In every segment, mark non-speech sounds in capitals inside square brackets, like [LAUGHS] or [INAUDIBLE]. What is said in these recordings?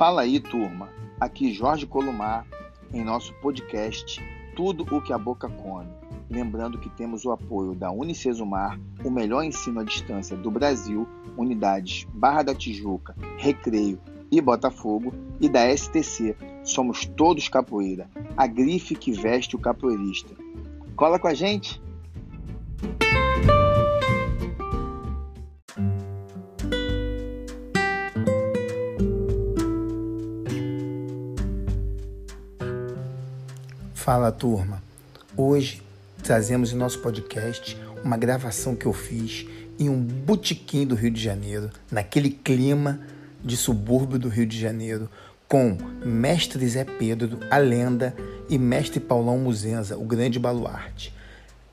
Fala aí, turma. Aqui Jorge Colomar em nosso podcast Tudo o que a Boca Come. Lembrando que temos o apoio da Unicesumar, o melhor ensino à distância do Brasil, unidades Barra da Tijuca, Recreio e Botafogo, e da STC, Somos Todos Capoeira, a grife que veste o capoeirista. Cola com a gente! Fala turma, hoje trazemos em nosso podcast uma gravação que eu fiz em um botequim do Rio de Janeiro, naquele clima de subúrbio do Rio de Janeiro, com mestre Zé Pedro, a lenda, e mestre Paulão Muzenza, o grande baluarte.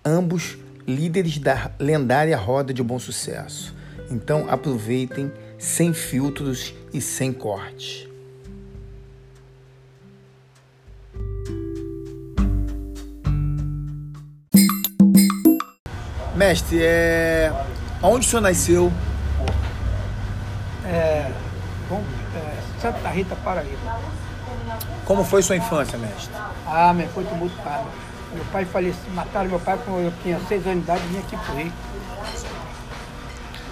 Ambos líderes da lendária roda de bom sucesso. Então aproveitem sem filtros e sem cortes. Mestre, é... onde o senhor nasceu? É, bom, é, Santa Rita, Paraíba. Como foi sua infância, mestre? Ah, minha foi tumultuada. Meu pai faleceu, mataram meu pai quando eu tinha seis anos de idade e vinha aqui pro Rio.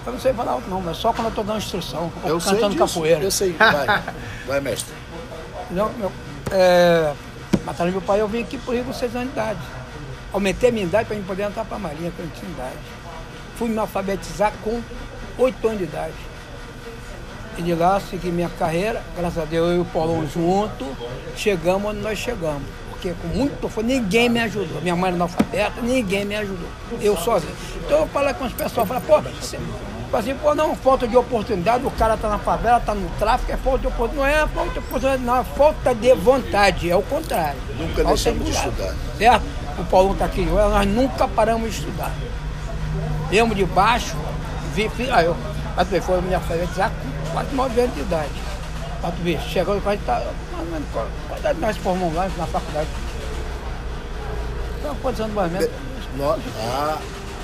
Eu não sei falar alto não, mas só quando eu tô dando instrução, Eu sei cantando disso, capoeira. Eu sei, vai. [LAUGHS] Vai, mestre. Não, meu, é, mataram meu pai eu vim aqui pro Rio com seis anos de idade. Aumentei a minha idade para poder entrar para a Marinha, quando eu tinha idade. Fui me alfabetizar com oito anos de idade. E de lá segui minha carreira, graças a Deus eu e o Paulão junto, chegamos onde nós chegamos. Porque com muito foi ninguém me ajudou. Minha mãe era analfabeta, ninguém me ajudou. Eu sozinho. Então eu falo com os pessoal, falo, pô, você, assim, pô, não, falta de oportunidade, o cara tá na favela, tá no tráfico, é falta de oportunidade. Não é falta de oportunidade, não, é falta de vontade, é o contrário. Nunca Falta deixamos de estudar. Certo? O Paulão tá aqui, nós nunca paramos de estudar. Viemos de baixo, vi, vi, aí eu, tu vê, foi me alfabetizar com quase 9 anos de idade. Aí tu chegando a gente, tá, mais ou menos, qual qual idade nós formamos lá na faculdade? Então, quantos anos mais ou menos? Nós, ah,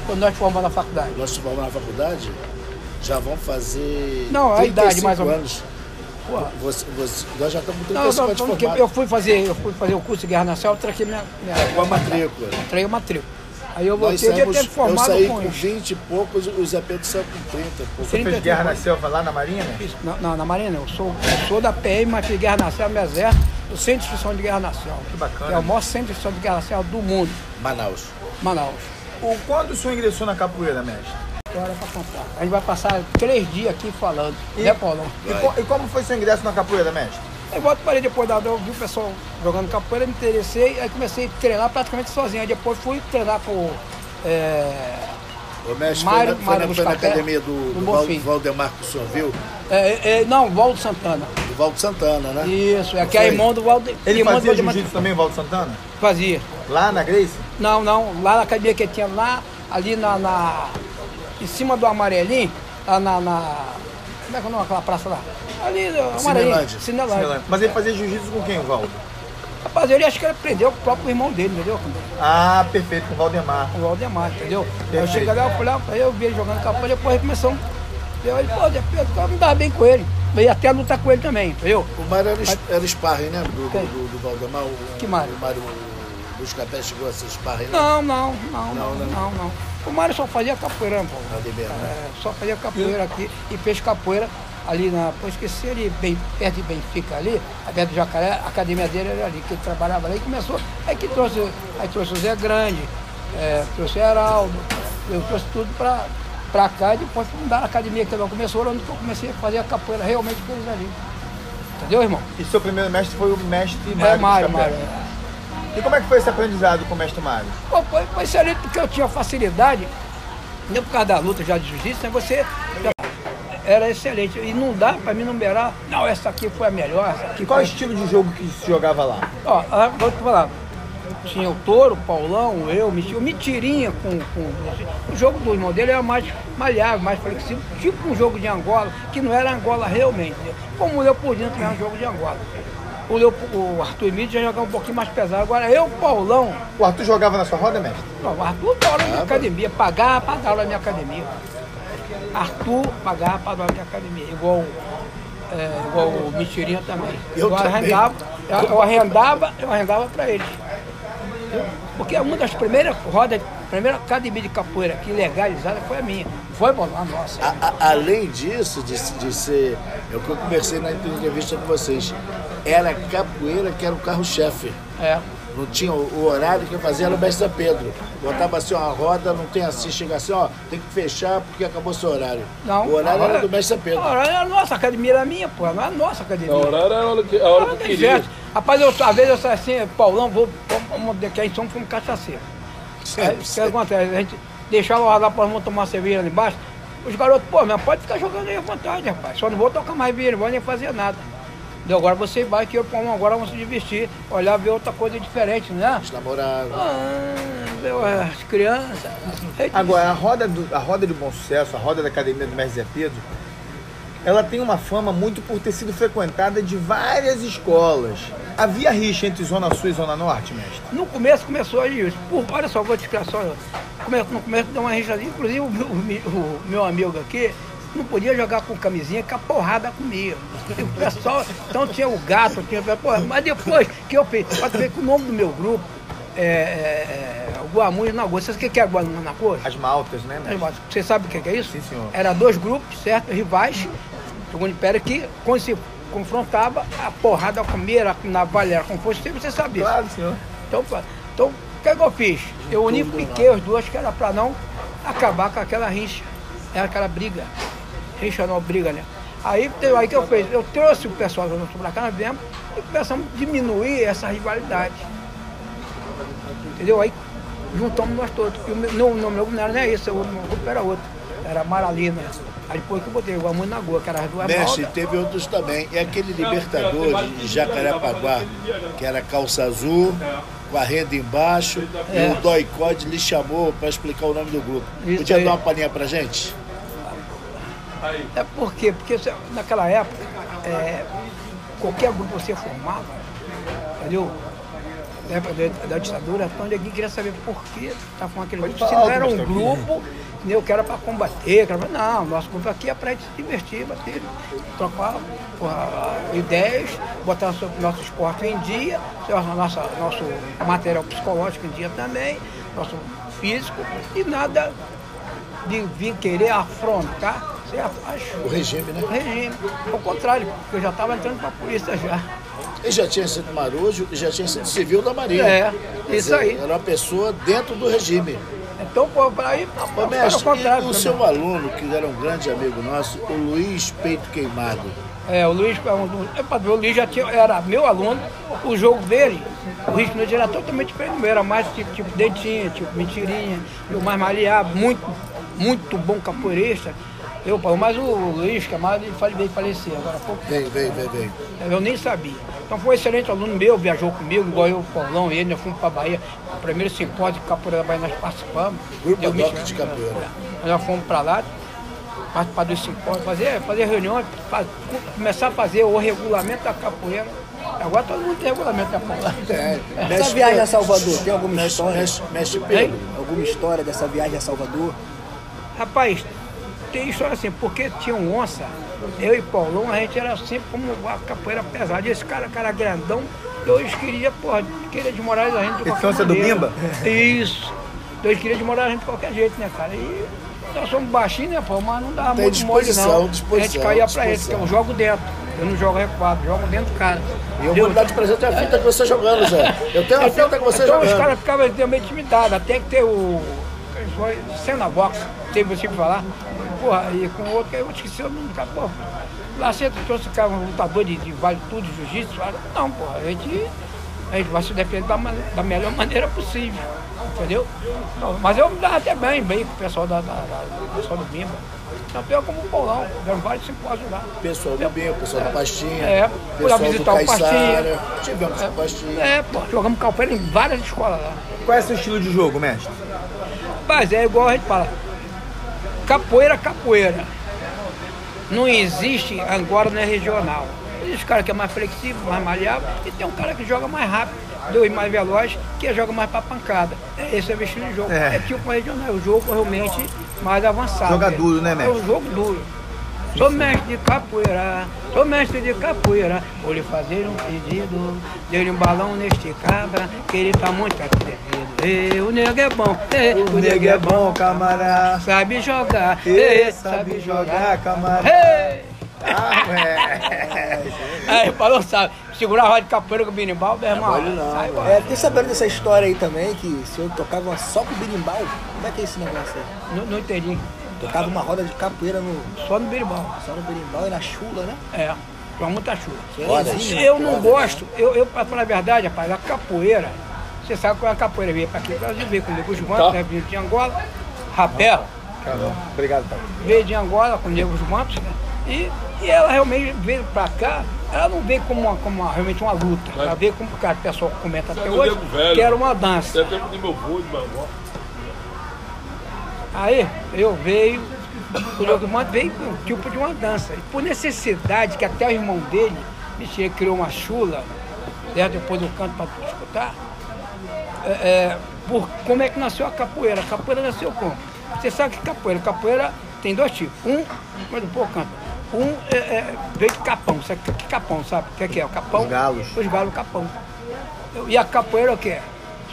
Quando nós formamos na faculdade? nós formamos na faculdade, já vão fazer. Não, a idade, 35 mais ou menos. anos. Você, você, nós já estamos com não, 35 não, formados. eu fui fazer, eu fui fazer o curso de Guerra Nacional, eu traquei minha, minha, Com a matrícula. traí a matrícula. Aí eu voltei, eu devia ter eu formado saí com com 20 e poucos, o Zé Pedro saiu com 30 e poucos. Você fez guerra na selva lá na Marinha, né? Não, não, na Marinha não. Eu sou, eu sou da PM, mas fiz Guerra Nacional no Exército, do Centro de Instrução de Guerra Nacional. Que bacana. Que é o maior centro de instrução de Guerra Nacional do mundo, Manaus. Manaus. O, quando o senhor ingressou na capoeira, mestre? Para contar. A gente vai passar três dias aqui falando, E- né, Paulão? E, co- e como foi seu ingresso na capoeira, mestre? Aí volto parei depois da eu vi o pessoal jogando capoeira, me interessei, aí comecei a treinar praticamente sozinho. Aí depois fui treinar com é, O mestre Mário- foi, na, foi, Mário na, foi na Buscapé, academia do, do do Val-. Valdemar que o senhor viu, é, é, não, Valdo Santana. do Valdo Santana, né? Isso, é que é Foi. irmão do Valdo. Ele fazia jiu-jitsu também, Valdo Santana? Fazia. Lá na Grace? Não, não, lá na academia que tinha lá, ali na. na- em cima do amarelinho, lá na. na como é que é o nome daquela praça lá? Ali, amarelinho. Cinelândia. Cinelândia. Mas ele fazia jiu-jitsu com quem, Valdo? Rapaz, ele acho que ele aprendeu com o próprio irmão dele, entendeu? Ah, perfeito, com o Valdemar. O Valdemar, entendeu? Aí eu Perfeito. cheguei lá, eu falei, aí eu vi ele jogando capoeira, depois começou. Eu ele, pô, eu não dava bem com ele. Eu ia até lutar com ele também, entendeu? O Mário era, era sparring, né? Do, do, do, do Valdemar. O, Que Mário? O Mário Buscapé chegou a ser sparring, né? Não, não, não, não, Não, né? não, não. O Mário só fazia capoeira, pô. Mesmo, né? É, só fazia capoeira aqui e fez capoeira ali na. Pô, esqueci ali, bem, perto de Benfica ali, perto do Jacaré, a academia dele era ali, que ele trabalhava ali e começou. Aí que trouxe, aí trouxe o Zé Grande, é, trouxe o Heraldo, eu trouxe tudo pra, pra cá e depois fundaram a academia que não começou, onde eu comecei a fazer a capoeira realmente com eles ali. Entendeu, irmão? E seu primeiro mestre foi o mestre É, Mário. Mário, Buscapé. Mário. E como é que foi esse aprendizado com o mestre Mário? Pô, foi, foi excelente porque eu tinha facilidade, não por causa da luta já de jiu-jitsu, né? Você era excelente. E não dá para mim numerar, não, essa aqui foi a melhor, essa aqui E qual o foi... estilo de jogo que se jogava lá? Ó, vou te falar. Tinha o Touro, o Paulão, eu, o Miti- o Mitirinha com, com. O jogo do irmão dele era mais malhável, mais flexível, tipo um jogo de Angola, que não era Angola realmente. né? Como o Leopoldino também era um jogo de Angola. O, Leop... o Arthur Emílio já jogava um pouquinho mais pesado. Agora eu, Paulão, O Arthur jogava na sua roda, mestre? não, o Arthur dá aula na minha academia, pagava para dar aula na minha academia. Arthur pagava para dar aula na minha academia. Igual É, igual o Mentirinha também. Eu também. arrendava, eu, eu arrendava, eu arrendava para eles. Porque uma das primeiras rodas, a primeira academia de capoeira aqui legalizada foi a minha. Foi bom, a nossa. A- a- além disso, de, de ser. Eu conversei na entrevista com vocês. Era capoeira que era o carro-chefe. É. Não tinha o, o horário que fazia era o mestre Pedro. Botava assim, ó, a roda, não tem assim, chega assim, ó, tem que fechar porque acabou seu horário. Não, o horário era do mestre Pedro. A hora era a nossa, a academia era minha, pô, não era a nossa academia. A hora era a hora que, a hora Não que eu queria. Rapaz, eu, às vezes eu saio assim, Paulão, vou, vamos que aí somos como cachaceiro. Aí, o que acontece? A gente deixava lá para nós tomar cerveja ali embaixo. Os garotos, pô, mas pode ficar jogando aí à vontade, rapaz. Só não vou tocar mais vinho, não vou nem fazer nada. Deu, agora você vai que eu agora vamos se divertir, olhar, ver outra coisa diferente, né? Os namorados. Ah, as crianças. Agora, a roda, do, a roda de bom sucesso, a roda da Academia do Mestre Zé Pedro, ela tem uma fama muito por ter sido frequentada de várias escolas. Havia rixa entre Zona Sul e Zona Norte, mestre? No começo começou aí, por, olha só, vou te explicar só. No começo deu uma rixa ali, inclusive o meu, o meu amigo aqui não podia jogar com camisinha que a porrada comia. O pessoal, então tinha o gato, tinha. Pô, mas depois que eu fiz, pode ver que o nome do meu grupo é, é, é o Guamus na Goa. Você sabe o que é Guamus na Goa? As maltas, né, mestre? Você sabe o que é isso? Sim, senhor. Era dois grupos, certo? Rivais, segundo Império, que quando se confrontava, a porrada comia, era navalha, era com foice, você sabe isso. Claro, senhor. Então, então o que, que eu fiz? Eu unifiquei os dois, que era para não acabar com aquela rixa, era aquela briga. Rixa não, briga, né? Aí, aí que eu fiz? Eu trouxe o pessoal do nosso cá, nós viemos e começamos a diminuir essa rivalidade. Entendeu? Aí juntamos nós todos. E o meu, não, não, meu grupo não era esse, o meu grupo era outro. Era Maralina. Aí depois que eu botei o Amor na Goa, que era as duas Mestre, maldas. teve outros também. É aquele Libertador de Jacarepaguá, que era calça azul, com a renda embaixo, É. e o Doicode lhe chamou para explicar o nome do grupo. Isso Podia aí. dar uma palhinha pra gente? É por quê? Porque se- naquela época, é, qualquer grupo você formava, entendeu? Na época da, da ditadura, então ninguém queria saber por que estava falando aquele grupo. Se não era um grupo, que era para combater, que era pra, não, nosso grupo aqui é para gente se divertir, bater, trocar porra, ideias, botar nosso, nosso esporte em dia, nosso, nosso material psicológico em dia também, nosso físico, e nada de vir querer afrontar certo? As- O regime, né? o regime. Ao contrário, porque eu já estava entrando para a polícia já. Ele já tinha sido marujo e já tinha sido civil da Marinha. É, Quer isso dizer, aí. Era uma pessoa dentro do regime. Então, pô, para ir, Ô, para o mestre, contrário. e o seu aluno, que era um grande amigo nosso, o Luiz Peito Queimado. É, o Luiz, é é, o Luiz já tinha, era meu aluno, o jogo dele, o ritmo dele era totalmente diferente, do meu, era mais tipo, tipo dentinha, tipo mentirinha, eu mais maleável, muito, muito bom capoeirista. Eu, mas o Luiz, que é mais, ele veio falecer agora há pouco Vem, vem, vem, vem. Eu nem sabia. Então foi um excelente aluno meu, viajou comigo, igual eu, o Paulão e ele, nós fomos para a Bahia. O primeiro simpósio de capoeira da Bahia nós participamos. Grupo Doc mexer- de capoeira. Nós já fomos para lá, participar dos simpósios, fazer, fazer reuniões, fa- começar a fazer o regulamento da capoeira. Agora todo mundo tem regulamento da capoeira. É, Essa viagem a Salvador, tem alguma mestre, história? mestre, mestre Pedro. Alguma história dessa viagem a Salvador? Rapaz, tem história assim, porque tinha um onça, eu e Paulão, a gente era sempre como a capoeira pesada. E esse cara, cara grandão, eu eles queriam, porra, queria desmorar a gente de qualquer onça do maneira. Bimba? Isso. Então eles queriam desmorar a gente de qualquer jeito, né, cara? E nós somos baixinhos, né, pô, mas não dava Tem muito mole, não. a gente caía pra eles, disposição. porque eu jogo dentro. Eu não jogo recuado, jogo dentro do cara. E eu Entendeu? vou dar de presente a fita que você jogando, Zé. Eu tenho a Então, fita que você então os jogando. caras ficavam meio intimidados, até que ter o. Foi cena box, teve você pra falar. Porra, e com outro, eu esqueci o nome do cara, porra. Lá você trouxe o cara, um lutador de, de vale tudo, de jiu-jitsu. Não, porra, a gente, a gente vai se defender da, da melhor maneira possível. Entendeu? Então, mas eu me dava até bem, bem com o pessoal da, da, da- do pessoal do Bimba. Eu como o Paulão, deram vários simpósios lá. Pessoal do Bem, pessoal do Pastinha. É, fui lá pessoal do visitar o Pastinha. Tivemos com o Pastinha. É, pô, jogamos calpeira em várias escolas lá. Qual é o seu estilo de jogo, mestre? Mas é igual a gente fala. Capoeira, capoeira. Não existe agora não é regional. Existe cara que é mais flexível, mais maleável, e tem um cara que joga mais rápido, dois mais veloz, que joga mais pra pancada. É, Esse é o estilo de jogo. É. É, tipo regional, é o jogo realmente mais avançado. Joga duro, né, É mestre? um jogo duro. Sou mestre de capoeira, sou mestre de capoeira. Vou lhe fazer um pedido. Dê-lhe um balão neste cabra, que ele tá muito atrevido. Ei, o nego é bom, ei, O nego é bom, camarada. sabe jogar, Ei, ei, sabe jogar, camarada. Ah. Aí falou, sabe, segurar a roda de capoeira com o binimbau, meu irmão. mole não, sai. É, fiquei sabendo dessa história aí também, que o senhor tocava só com berimbau. Como é que é esse negócio aí? Não, não entendi. Tocava uma roda de capoeira no, Só no birimbau. só no berimbau e na chula, né? É, com muita chuva. Rodas. Eu não gosto, eu, eu pra falar a verdade, rapaz, a capoeira, você sabe qual é a capoeira? Veio pra aqui, Brasil veio com o Nego Mantos, né, veio de Angola, rapel, Caramba. Obrigado, pai. veio de Angola com o Nego Mantos, né? E, e ela realmente veio pra cá, ela não veio como, uma, como uma- realmente uma luta, ela veio como cara, o pessoal comenta até hoje, velho. que era uma dança. Até tempo de meu vô, de meu avó. Aí eu veio, o Mantos veio com um tipo de uma dança. E por necessidade, que até o irmão dele, Michel, criou uma chula, né, depois do canto para escutar, é, é, por como é que nasceu a capoeira. A capoeira nasceu como? Você sabe que capoeira, capoeira tem dois tipos. Um, mas depois eu canto. Um é, é, veio de capão, sabe que capão, sabe? O que é que é? O capão? Os galos. Os galos capão. E a capoeira é o que é?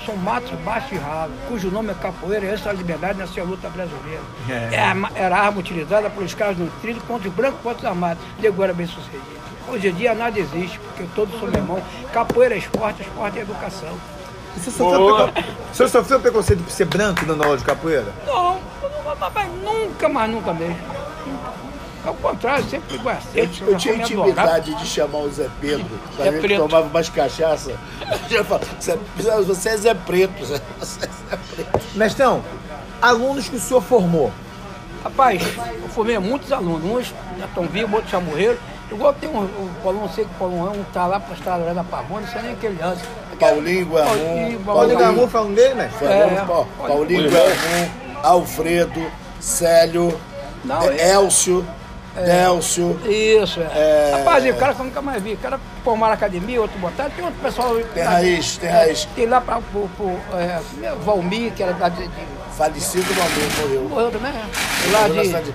São matos baixos e ralos, cujo nome é capoeira, e essa é a liberdade nasceu a luta brasileira. É. É a era a arma utilizada pelos caras no trilho contra os brancos fortes armados. Nego era bem sucedido. Hoje em dia nada existe, porque todos são meu irmão. Capoeira é esporte, esporte é educação. Você sofreu, senhor sofreu preconceito por ser branco dando aula de capoeira? Não, mas, mas nunca, mais nunca mesmo. Ao contrário, sempre igual a Eu, eu tinha intimidade de chamar o Zé Pedro, pra Zé Preto. tomava mais cachaça. [LAUGHS] Eu Zé- você é Zé Preto, você é Zé Preto. Mestrão, alunos que o senhor formou. Rapaz, eu formei muitos alunos, uns já estão vivos, outros já morreram. Igual tem um, o Paulão, não sei que o Paulão é, um tá lá para estrada da Pavone, não sei nem que ele anda. Paulinho Guamon, Paulinho, Paulinho. Gamur falando dele, né? É. Pa- Paulinho Guamon, Alfredo, Célio, Não, De- é- Délcio, Isso, é. É. Rapaz, e o cara que eu nunca mais vi. O cara formaram academia, outro botaram. Tem outro pessoal. tem raiz, tem raiz. Tem lá para o é, Valmir, que era da de, de, Falecido Guamon morreu. morreu também, né? Lá de.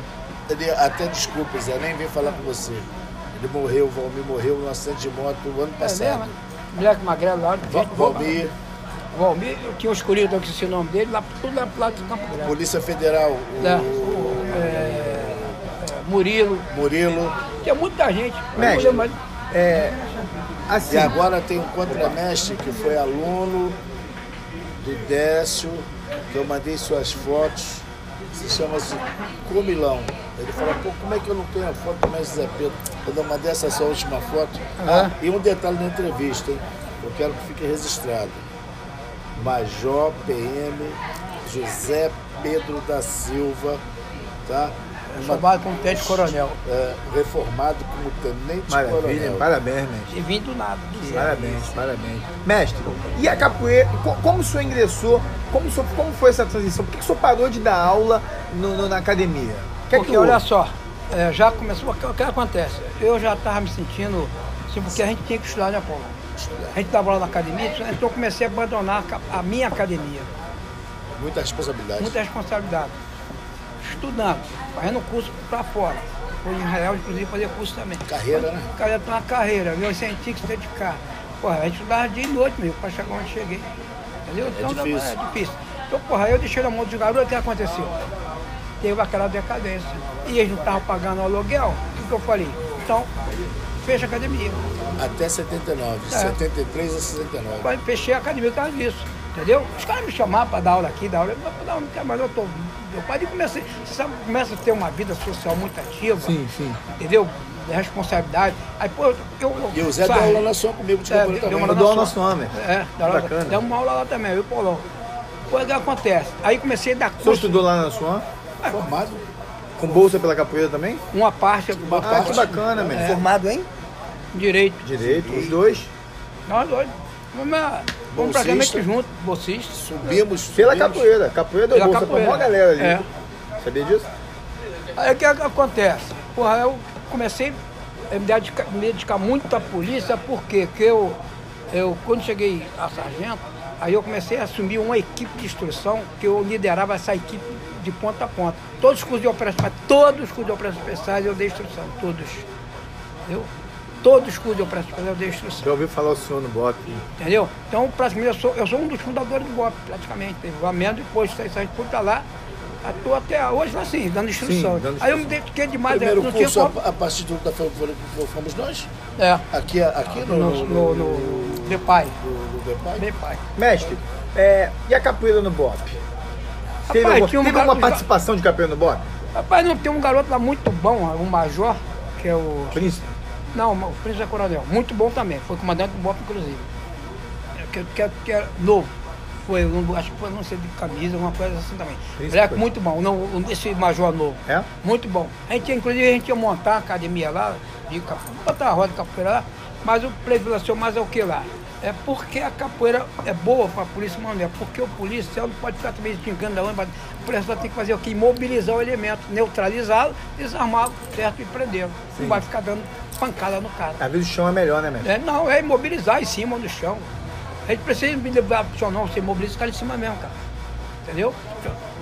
Ele, até desculpa, Zé, nem vim falar com você. Ele morreu, o Valmir morreu num acidente de moto no ano É passado. mesmo? Moleque magrelo lá. Va- gente boa. Valmir, Valmir, eu tinha um escolhido que esqueci o nome dele, lá, tudo lá pro lado do Campo Grande. Polícia Federal, o É, o, é, é, Murilo, Murilo. tinha muita gente. Mestre. mais. É, assim, E agora tem um contramestre que foi aluno do Décio, que eu mandei suas fotos, se chama-se Comilão. Ele falou, pô, como é que eu não tenho a foto do mestre Zé Pedro? Quando eu mandei essa sua última foto. Ah, e um detalhe na entrevista, hein? Eu quero que fique registrado. Major PM José Pedro da Silva, tá? Formado como tenente coronel. é, reformado como tenente maravilha, coronel. parabéns, mestre. E vim do nada, do zero. Parabéns, parabéns. Mestre, e a capoeira, co- como o senhor ingressou, como, o senhor- como foi essa transição? Por que, o senhor parou de dar aula no- no- na academia? O que é Porque que olha só, é, já começou, o que, o que acontece? Eu já estava me sentindo, assim, porque a gente tinha que estudar, né, Paulo? A gente estava lá na academia, então eu comecei a abandonar a minha academia. Muita responsabilidade. muita responsabilidade. Estudando, fazendo curso para fora. Foi em Israel, inclusive, fazer curso também. Carreira, né? Carreira uma carreira, viu? Você tinha que se dedicar. Porra, a gente estudava dia e noite mesmo, para chegar onde cheguei. Entendeu? Então, difícil. É difícil. Então, porra, eu deixei na mão dos garotos, o que aconteceu? Teve aquela decadência. E eles não estavam pagando o aluguel, o que, que eu falei? Então, fecha a academia. Até 79, É. 73 a 69. Quase fechei a academia por causa disso. Entendeu? Os caras me chamavam para dar aula aqui, dar aula. Eu não, não quero mais, eu tô. Eu parei e comecei. Você sabe, começa a ter uma vida social muito ativa. Sim, sim. Entendeu? De responsabilidade. Aí, pô, eu. eu E o Zé deu sabe, aula na sua comigo de É, deu uma Eu dou aula na sua- mestre. É, dá aula- Bacana. deu uma aula lá também, eu e o Paulão. Coisa que acontece. Aí comecei a dar O curso. estudou lá na sua? Formado? Com bolsa pela capoeira também? Uma parte, uma Ah, parte que bacana, mestre. Formado em? direito. Direito, os dois. Nós dois. Vamos, vamos praticamente juntos, bolsista. Subimos. Pela subimos. capoeira. Capoeira deu Pela bolsa capoeira. pra uma galera ali. É. Sabia disso? Aí o que acontece? Porra, eu comecei a me dedicar, me dedicar muito à polícia, porque que eu, eu, quando cheguei a sargento, aí eu comecei a assumir uma equipe de instrução, que eu liderava essa equipe de ponta a ponta. Todos os cursos de operações, todos os cursos de operações especiais eu dei instrução, todos. Entendeu? Todos os cursos de operações especiais eu dei instrução. Já ouviu falar o senhor no BOP? Entendeu? Então, praticamente, eu sou, eu sou um dos fundadores do BOP, praticamente. Teve o Amendo, depois saí saí por tá lá. Estou até hoje assim, dando instrução. dando Aí eu me dediquei demais, Primeiro não tinha curso, como. a, a partir do da foi- foi- foi- fomos nós? É, Aqui, aqui no, no, no, no Depai. no, no Depai? Depai. Mestre, é, e a capoeira no BOP? Teve, Rapaz, alguma, tinha um teve alguma participação de capoeira no BOP? Rapaz, não, tem um garoto lá muito bom, um major, que é o. Príncipe? Não, o Príncipe é Coronel. Muito bom também. Foi comandante do BOP, inclusive. É, Que, que, que é novo. Foi, um- acho que foi, não sei, de camisa, uma coisa assim também. Moleque foi. muito bom. Não, esse major novo. É? Muito bom. A gente, inclusive, a gente ia montar uma academia lá, de capoeira, botar a roda de capoeira lá, mas o preço mais é o que lá? É porque a capoeira é boa para a polícia, mano, é porque o policial não pode ficar também xingando da onde, mas o policial tem que fazer o quê? Imobilizar o elemento, neutralizá-lo, desarmá-lo, certo? E prendê-lo. Não vai ficar dando pancada no cara. Às vezes o chão é melhor, né, mestre? É, não, é imobilizar em cima do chão. A gente precisa me levar pro chão, não, você imobiliza o cara em cima mesmo, cara. Entendeu?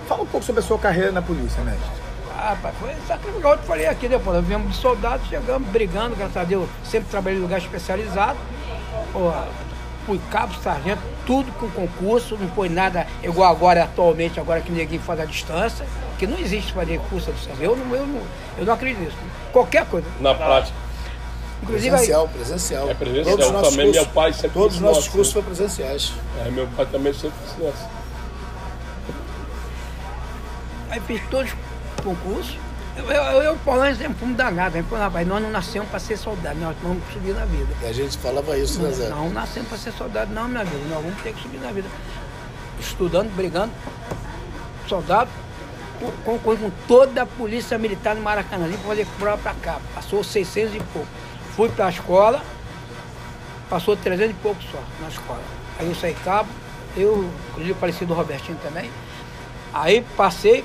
Fala um pouco sobre a sua carreira na polícia, mestre. Ah, rapaz, foi igual eu te falei aqui depois. Nós viemos de soldados, chegamos brigando, graças a Deus. Sempre trabalhei em lugar especializado. Pô, fui cabo, sargento, tudo com concurso, não foi nada igual agora, atualmente, agora que ninguém faz a distância, que não existe fazer curso à distância. Eu não, eu não, eu não acredito nisso. Qualquer coisa. Na prática. Inclusive, aí, Presencial, presencial. É presencial. Todos os nossos Também cursos- meu pai sempre Todos os nossos cursos foram presenciais. É, meu pai também sempre ensinou assim. aí fiz todos os concursos. Eu, eu, eu, Paulão, sempre fomos danados. Aí, falou, rapaz, nós não nascemos para ser soldado, nós vamos subir na vida. E a gente falava isso, né, Zé? Não nascemos para ser soldado, não, minha vida. Nós vamos ter que subir na vida. Estudando, brigando, soldado, com, com, com toda a polícia militar no Maracanã, para fazer prova para cá. Passou 600 e pouco. Fui para a escola, passou 300 e pouco só na escola. Aí eu saí cabo, eu, inclusive parecido do Robertinho também. Aí passei,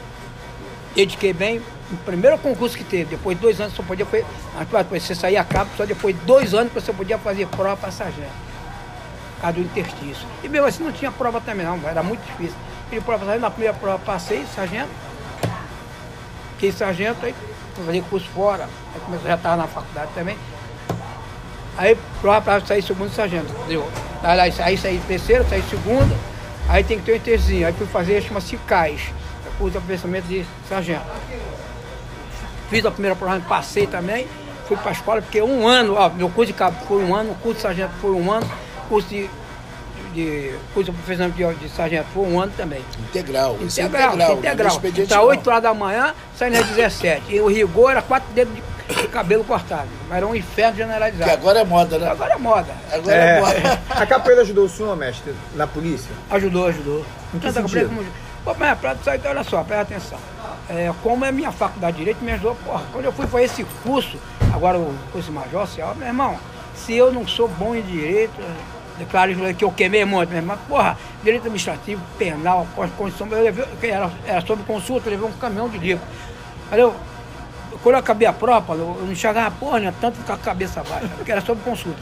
dediquei bem. O primeiro concurso que teve, depois de dois anos, só podia fazer. Depois você saía a cabo, só depois de dois anos você podia fazer prova para sargento. Por causa do interstício. E mesmo assim não tinha prova também, não, era muito difícil. Pedi prova para sargento, na primeira prova passei, sargento. Fiquei sargento, aí fui fazer curso fora. Aí comecei, já estava na faculdade também. Aí para sair segundo sargento, entendeu? Aí, aí, aí saí terceiro, saí segundo, aí tem que ter um interzinho. Aí fui fazer, chama-se CAIS, curso de aperfeiçoamento de sargento. Fiz a primeira prova, passei também, fui para a escola, porque um ano, ó, meu curso de cabo foi um ano, o curso de sargento foi um ano, curso de, de curso de aperfeiçoamento de, de sargento foi um ano também. Integral. Isso é Integral, integral. integral. não é expediente, Então, não. 8 horas da manhã, saindo às 17. E o rigor era quatro dedos de, de [COUGHS] cabelo cortado. Mas era um inferno Que generalizado. agora é moda, né? Agora é moda. Agora é, É, moda. a capoeira ajudou o senhor, mestre, na polícia? Ajudou, ajudou. Em que Tanta sentido? como... Pô, mas pra sair, olha só, presta atenção. É, como é minha faculdade de Direito, me ajudou, porra, quando eu fui fazer esse curso, agora o curso major, assim, ó, meu irmão, se eu não sou bom em Direito, declaro que eu queimei muito, meu irmão, porra, Direito Administrativo, Penal, Constituição, eu levei, que era, era sobre consulta, eu levei um caminhão de livro. Aí eu, quando eu acabei a prova, eu não enxergava porra, né, tanto com a cabeça baixa, porque era sobre consulta.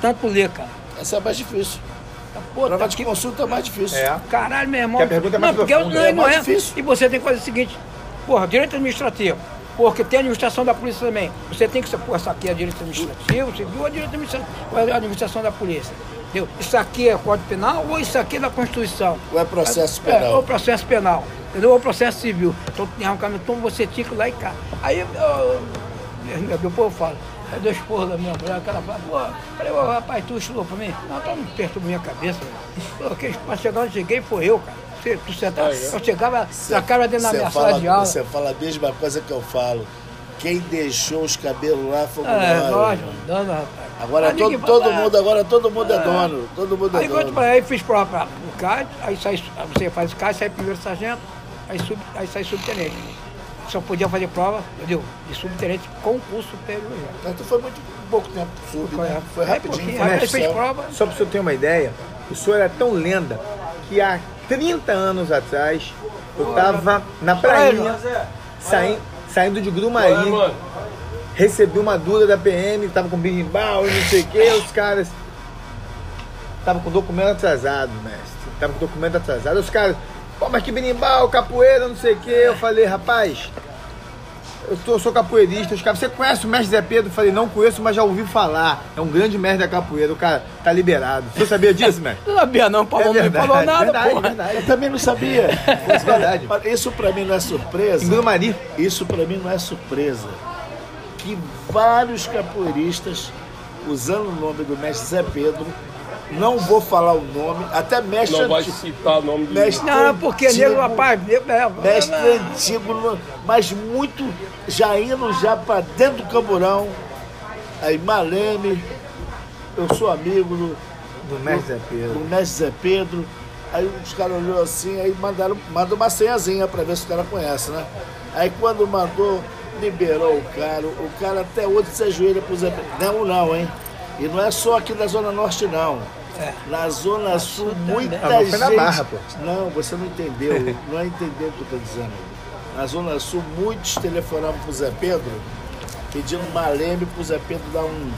Tanto ler, cara. Essa é a mais difícil. Pô, Prova tá de que- consulta é mais difícil. É. Caralho, meu irmão. Que a pergunta é mais não, porque eu, não, é não é. difícil. E você tem que fazer o seguinte, porra, direito administrativo. Porque tem a administração da polícia também. Você tem que ser, pô, essa aqui é direito administrativo, você viu a direito administrativo, a administração da polícia. Entendeu? Isso aqui é Código Penal ou isso aqui é da Constituição? Ou é processo É, penal? ou processo penal, entendeu? Ou processo civil. Então, tem um caminho, então você tinha que ir lá e cá. Aí, eu, eu, depois eu falo, é dois porros da minha mulher, que ela fala, pô, falei, ô rapaz, tu estudou pra mim? Não, tá não perturba minha cabeça, velho. Pô, que- Pra chegar onde cheguei foi eu, cara. Você, tu sentava, eu chegava, na cara dentro da minha fala, sala de aula. Você fala a mesma coisa que eu falo. Quem deixou os cabelos lá foi É, nós. dando, rapaz. Agora Aí todo, todo mundo, agora todo mundo é dono. Todo mundo é Aí, quando, dono. aí fiz prova para o CAD, aí sai, você faz o CAD, sai primeiro sargento, aí, sub, aí sai subtenente. Só podia fazer prova, entendeu? De subtenente com curso superior. Mas tu foi muito pouco tempo sub, né? Foi Aí, rapidinho. pouquinho, foi aí fez prova, Só para o senhor ter uma ideia, o senhor é tão lenda que há 30 anos atrás eu estava na prainha, saindo, saindo de Grumari. Recebi uma dura da PM, tava com birimbau e não sei o que, os caras. Tava com documento atrasado, mestre. Tava com documento atrasado. Os caras, Pô, mas que berimbau, capoeira, não sei o quê. Eu falei, rapaz, eu tô- sou capoeirista. Os caras, você conhece o mestre Zé Pedro? Eu falei, não conheço, mas já ouvi falar. É um grande mestre da capoeira. O cara tá liberado. Você sabia disso, mestre? Não sabia não, Paulo não me falou nada, verdade, porra. verdade. Eu também não sabia. É verdade. Isso pra mim não é surpresa. Em Grumari. Isso pra mim não é surpresa. Que vários capoeiristas, usando o nome do mestre Zé Pedro, não vou falar o nome, até mestre Não vai antigo. citar o nome do Mestre Não, porque antigo, nego, rapaz, nego, é, Mestre é, antigo, mas muito já indo já pra dentro do camburão. Aí Maleme, eu sou amigo do, Do mestre Zé Pedro. do mestre Zé Pedro. Aí os caras olhou assim, aí mandaram, mandou uma senhazinha pra ver se o cara conhece, né? Aí quando mandou, liberou o cara. O cara até hoje se ajoelha pro Zé Pedro. Não, não, hein? E não é só aqui na Zona Norte, não. Na Zona Sul, muita Ah, gente. na Barra, pô. Não, você não entendeu. [LAUGHS] Não entendeu o que eu tô dizendo. Na Zona Sul, muitos telefonavam pro Zé Pedro, pedindo uma leme pro Zé Pedro dar um.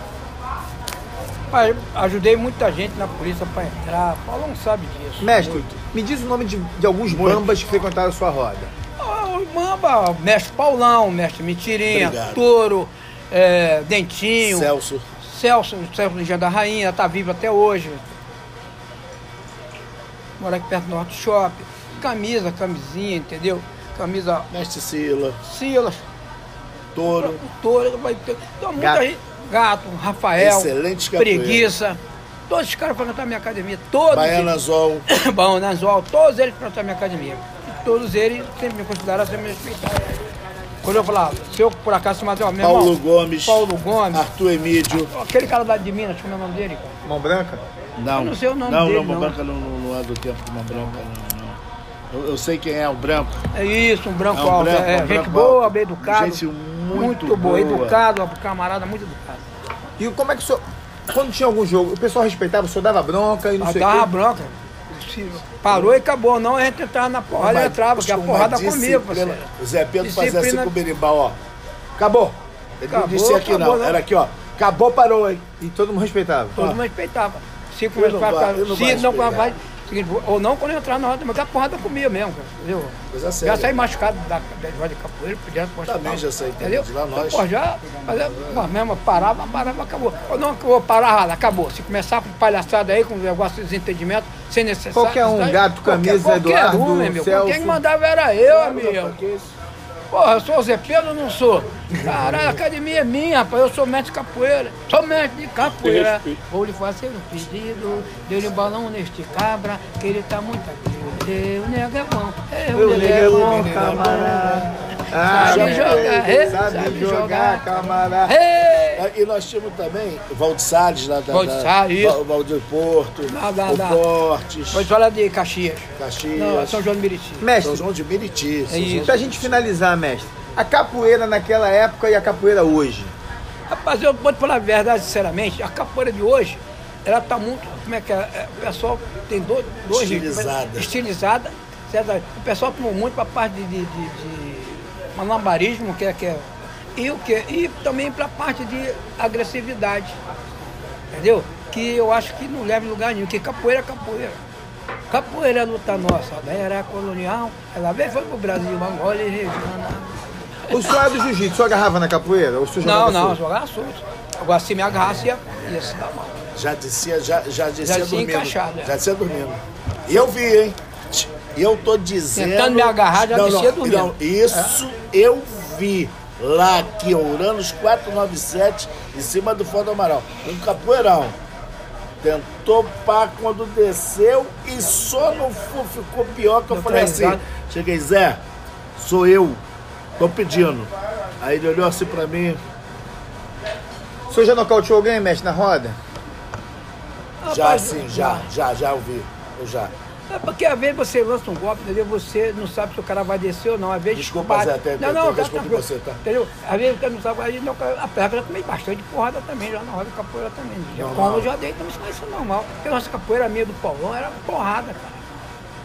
Pai, ajudei muita gente na polícia pra entrar. Paulo não sabe disso. Mestre, me diz o nome de, de alguns bambas que frequentaram a sua roda. Mamba, mestre Paulão, mestre Mentirinha, Obrigado. Touro, é, Dentinho, Celso. Celso, Celso Legião da Rainha, tá vivo até hoje. Mora aqui perto do Norte Shopping. Camisa, camisinha, entendeu? Camisa Mestre Sila, Silas, Touro. Touro, vai ter. Então, muita Gato. gente. Gato, Rafael, Excelente capoeira. Preguiça. Todos os caras frequentaram minha academia. Todos Baiana eles. Zol. [COUGHS] Bom, Nanzual, todos eles frequentaram minha academia. Todos eles sempre me consideraram, sempre me respeitaram. Quando eu falava, se eu por acaso chamar ó, meu Paulo irmão, Gomes. Paulo Gomes, Arthur Emídio. aquele cara lá de Minas, como é o nome dele? cara? Mão branca? Não, Eu não sei o nome não, dele, não, Mão. Branca não, não, não é do tempo de Mão Branca, não. não. Eu, eu sei quem é o branco. É isso, um branco É um alto. branco, é, um gente branco boa, alto. bem educado. Gente muito boa, boa. educado, camarada muito educado. E como é que o senhor. Quando tinha algum jogo, o pessoal respeitava, o senhor dava bronca e não Mas sei o dava quê. bronca. Se Parou e acabou, não, a gente entrava na porrada e Uma- entrava, porque a porrada comigo, disciplina. parceiro. O Zé Pedro fazia assim Disciplina- com o berimbau, ó. Acabou. Ele Acabou, não disse aqui acabou, não. não. Era aqui, ó. Acabou, parou, hein? E todo mundo respeitava. Todo mundo respeitava. Se Eu não começar a vai- ficar. eu não Se vai não respeitar. Ou não quando eu entrar na roda, mas que a porrada comia mesmo, cara. Entendeu? Coisa Já séria. saí machucado da, da roda de capoeira, podia postar. Também já saí Entendeu? de lá nós. Então, pô, já. Mas é, pô, mesmo parava, parava, acabou. Ou não, que eu vou parar, acabou. Se começar com palhaçada aí, com negócio de desentendimento, sem necessidade. Qualquer um, gato, qualquer- camisa, qualquer Eduardo, um, né, meu? Celso. Quem mandava era eu, amigo. Porra, eu sou o Zé Pedro ou não sou? Caralho, a academia é minha, rapaz. Eu sou mestre de capoeira. Sou mestre de capoeira. Vou lhe fazer um pedido. Dê-lhe um balão neste cabra, que ele tá muito aqui. O nego é bom. É, o nego é bom, camarada. Sabe jogar, é, sabe, jogar, camarada. Ei! E nós tínhamos também o Valdir Salles lá da. Valdir Salles. Val- Valdir Porto, Lá da- o da- Portes, Foi falar de Caxias. Caxias, Não, São João de Meriti. São Mestre, João de Meriti. São É isso. Pra gente finalizar, mestre, a capoeira naquela época e a capoeira hoje. Rapaz, eu vou te falar a verdade, sinceramente, a capoeira de hoje, ela tá muito, como é que é, é, o pessoal tem dois, dois Estilizada. estilizada, certo? O pessoal tomou muito para parte de, de, de, de malambarismo, que é, que é, e o que e também para a parte de agressividade, entendeu? Que eu acho que não leva em lugar nenhum, que capoeira é capoeira. Capoeira é luta nossa, da era colonial, ela veio foi pro Brasil, Angola e regional. O senhor é do jiu-jitsu, o senhor agarrava na capoeira? Ou o senhor Não, jogava não, jogar solto. Agora se me agarrasse ia, ia se dar mal. Já descia, já, já descia Já dormindo. encaixado, é. Já descia dormindo. E eu vi, hein? E eu tô dizendo. Tentando me agarrar, já não, descia não, dormindo. Não, isso eu vi lá aqui, Ouranos 497, em cima do Fundo do Amaral. Um capoeirão. Tentou pá quando desceu e só no fu ficou pior que eu falei assim. Cheguei, Zé, sou eu. Tô pedindo. Aí ele olhou assim pra mim. O senhor já nocauteou alguém, mestre, na roda? Já Rapaz, sim, já, já, já ouvi. Eu já. É porque às vezes você lança um golpe, entendeu? Você não sabe se o cara vai descer ou não. Às vezes Desculpa, bate. Zé, tem- não, não, tem tá respondo tranquilo. você, tá? Entendeu? Às vezes você não sabe, aí não, a perna já tomei bastante porrada também, já na roda de capoeira também. Já, como eu já dei, então isso é normal. Porque a nossa capoeira minha do Paulão era porrada, cara.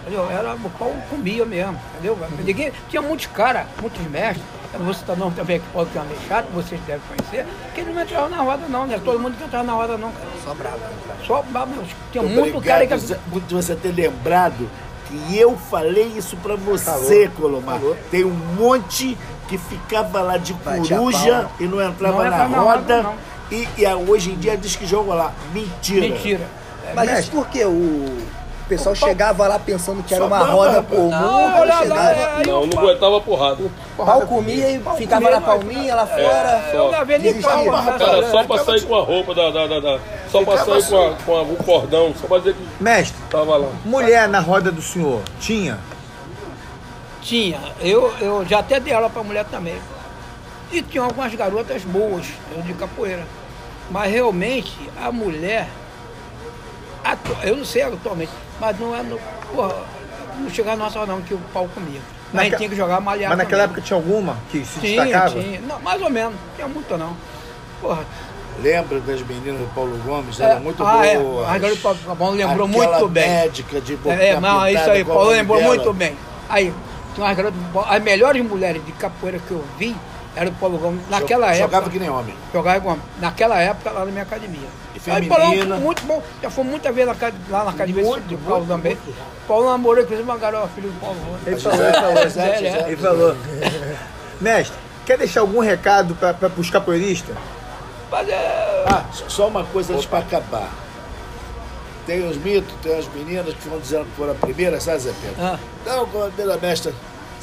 Entendeu? Era, o pau comia mesmo, entendeu? Ninguém, tinha muitos caras, muitos mestres, eu não vou citar nome também que pode ser meio chato, vocês devem conhecer, que não entravam na roda não, né? Todo mundo que entrava na roda não, cara. Só bravo. Só bravo. Tinha muito Obrigado, cara que. Zé, por você ter lembrado E eu falei isso pra você, Colomar. Tem um monte que ficava lá de coruja palma. e não entrava Não na entrava na roda. roda, não. e, e a- hoje em dia diz que joga lá. Mentira. Mentira. Mas isso porque o pessoal chegava lá pensando que era uma roda comum, Não, é, Não, aguentava porrada. o pau comia e ficava na palminha lá fora. Eu Desistia. pau. Cara, só pra sair com a roupa da. da, da, da- só pra sair com, a, com a- o cordão, só pra dizer que Mestre, tava lá. mulher na roda do senhor, tinha? Tinha. Eu, eu já até dei aula pra mulher também. E tinha algumas garotas boas, eu de capoeira. Mas realmente a mulher, eu não sei atualmente, mas não é no. Porra, não chegava na nossa hora não, que o pau comia. Mas Naque- tinha que jogar malhar. Mas naquela também. época tinha alguma que se tinha, destacava? tinha. Não, mais ou menos, não tinha muito não. Porra, Lembra das meninas do Paulo Gomes? É, Eram muito ah, boas. é. A Garoto Paulo Paulo lembrou Aquela muito bem. médica de boca É, não, isso aí, o Paulo lembrou dela? muito bem. Aí, garotas, as melhores mulheres de capoeira que eu vi era do Paulo Gomes naquela época. Jogava que nem homem. Jogava igual. Naquela época, lá na minha academia. E Aí, Paulão, feminina. muito bom. Já foi muitas vezes lá na academia do Paulo também. Paulo namorou, inclusive, uma garota, filho do Paulo. Ele falou, ele falou. [LAUGHS] Zé, É, Zé. Ele falou. [LAUGHS] Mestre, quer deixar algum recado para os capoeiristas? Mas é. Ah, só uma coisa antes para acabar. Tem os mitos, tem as meninas que vão dizendo que foram a primeira, sabe, Zé Pedro? Ah. Não, primeira mestra,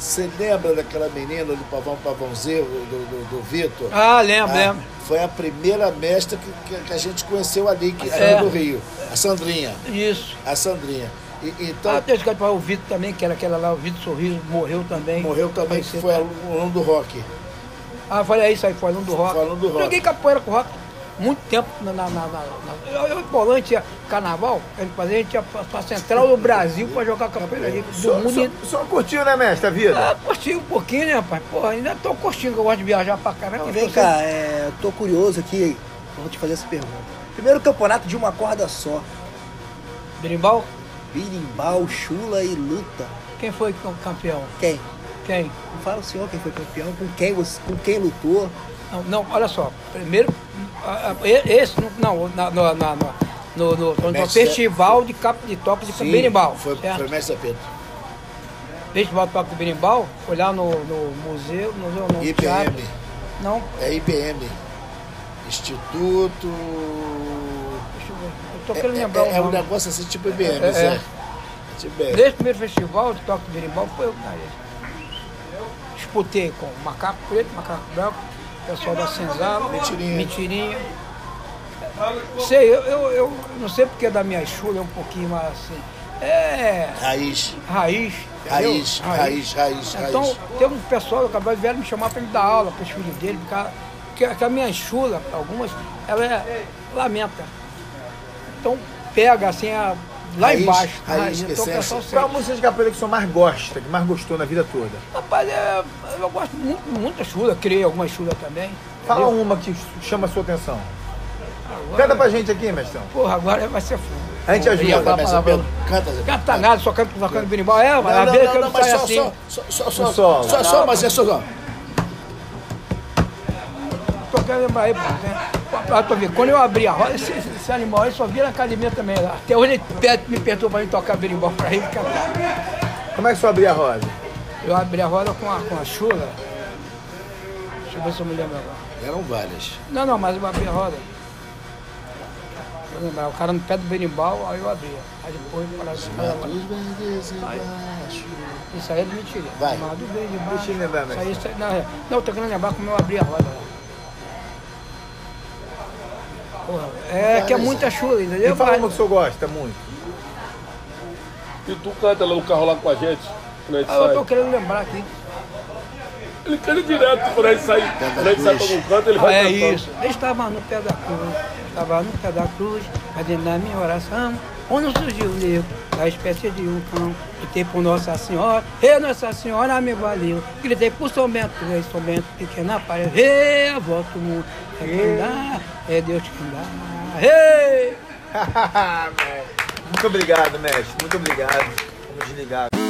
você lembra daquela menina do Pavão Pavãozinho, do, do, do Vitor? Ah, lembro, Ah, lembro. Foi a primeira mestra que, que- que a gente conheceu ali, que É. era do Rio. A Sandrinha. Isso. A Sandrinha. E, então, Ah, tem que falar o Vitor também, que era aquela lá, o Vitor Sorriso, morreu também. morreu também, que foi aluno do rock. Ah, falei, é isso aí, foi aluno do rock. Foi aluno do rock. Joguei capoeira com rock muito tempo na. na, na, na- tinha carnaval, a gente fazia, a gente ia pra, pra central do Brasil pra jogar capoeira ali. Do Só, mundo só, só curtiu, né, mestre, a vida? Ah, curti um pouquinho, né, rapaz? Porra, ainda tô curtindo, que eu gosto de viajar pra caramba. E vem Tô cá, é, eu tô curioso aqui, vou te fazer essa pergunta. Primeiro campeonato de uma corda só. Berimbau, Birimbau, chula e luta. quem foi que foi campeão? Quem? Quem? Não fala o senhor quem foi campeão, com quem, você, com quem lutou. Não, não, olha só. Primeiro, esse, no- não, na, na, na, no, no, no, Mestre- Festival de Capo de Toque de Berimbau. Foi, certo? foi mestre Pedro. Festival de Toque de Berimbau, foi lá no, no museu, no museu, no teatro. IPM. Não, É IPM. Instituto. eu tô É, querendo é- lembrar é o um negócio assim tipo IBM, É, Zé. é. Tipo IBM. Nesse primeiro festival de toque de berimbau foi eu que. Disputei com macaco preto, macaco branco, pessoal da Senzala, Mentirinha. mentirinha. Sei, eu, eu, eu não sei porque da minha chula é um pouquinho mais assim. É Raiz. raiz. entendeu? Raiz, raiz, raiz, Então, raiz. tem um pessoal que acabou vieram me chamar para me dar aula para os filhos dele, porque que, que a minha chula, algumas, ela é lamenta. Então, pega assim, a, lá Raiz, embaixo. raiz, Então, o essência. pessoal Qual a música de capoeira que o senhor mais gosta, que mais gostou na vida toda? Rapaz, é, eu gosto muito, muita chula, criei algumas chulas também. Fala entendeu? uma que chama a sua atenção. Agora- Canta pra gente aqui, mestrão. Porra, agora vai ser fundo. A gente ajuda, Mestre palavrão. Pedro. Canta, Zé. Canta nada, só canto tocando berimbau. É, mas Não, não, que eu não, não mas só, assim. só, só, só, só, só, só, mas é só, só. Tô querendo lembrar aí, pô, né? Pra tu ver, quando eu abri a roda, esse, esse animal aí só vira na academia também. Até hoje ele pede- me perturba pra mim tocar berimbau pra ele cantar. Como é que senhor abriu a roda? Eu abri a roda com a, com a chula. Deixa eu ver se eu me lembro agora. Eram várias. Não, não, mas eu abri a roda. O cara no pé do berimbau, aí eu abria. Aí depois eu falava assim, Isso aí é de mentira. Vai. Mas do berimbau. Deixa eu lembrar, isso aí, não, é- não, eu tô querendo lembrar como eu abri a roda. É que é muita chula, entendeu? E fala uma que o senhor gosta muito. E tu canta lá no carro lá com a gente, quando a gente Ah, eu tô querendo lembrar aqui. Ele canta direto, quando a gente sai, quando a gente sai pra algum canto, ele Ah, vai é cantando. isso. Eu estava no pé da cruz, estava no pé da cruz, fazendo a minha oração, quando surgiu o negro, da espécie de um cão. Gritei por Nossa Senhora, Ei, Nossa Senhora me valeu. Gritei por São Bento, Rei São Bento, pequena aparelho. Ei, a volta do mundo, é quem dá, é Deus quem dá. Ei! [LAUGHS] muito obrigado, mestre. Muito obrigado. Vamos desligar.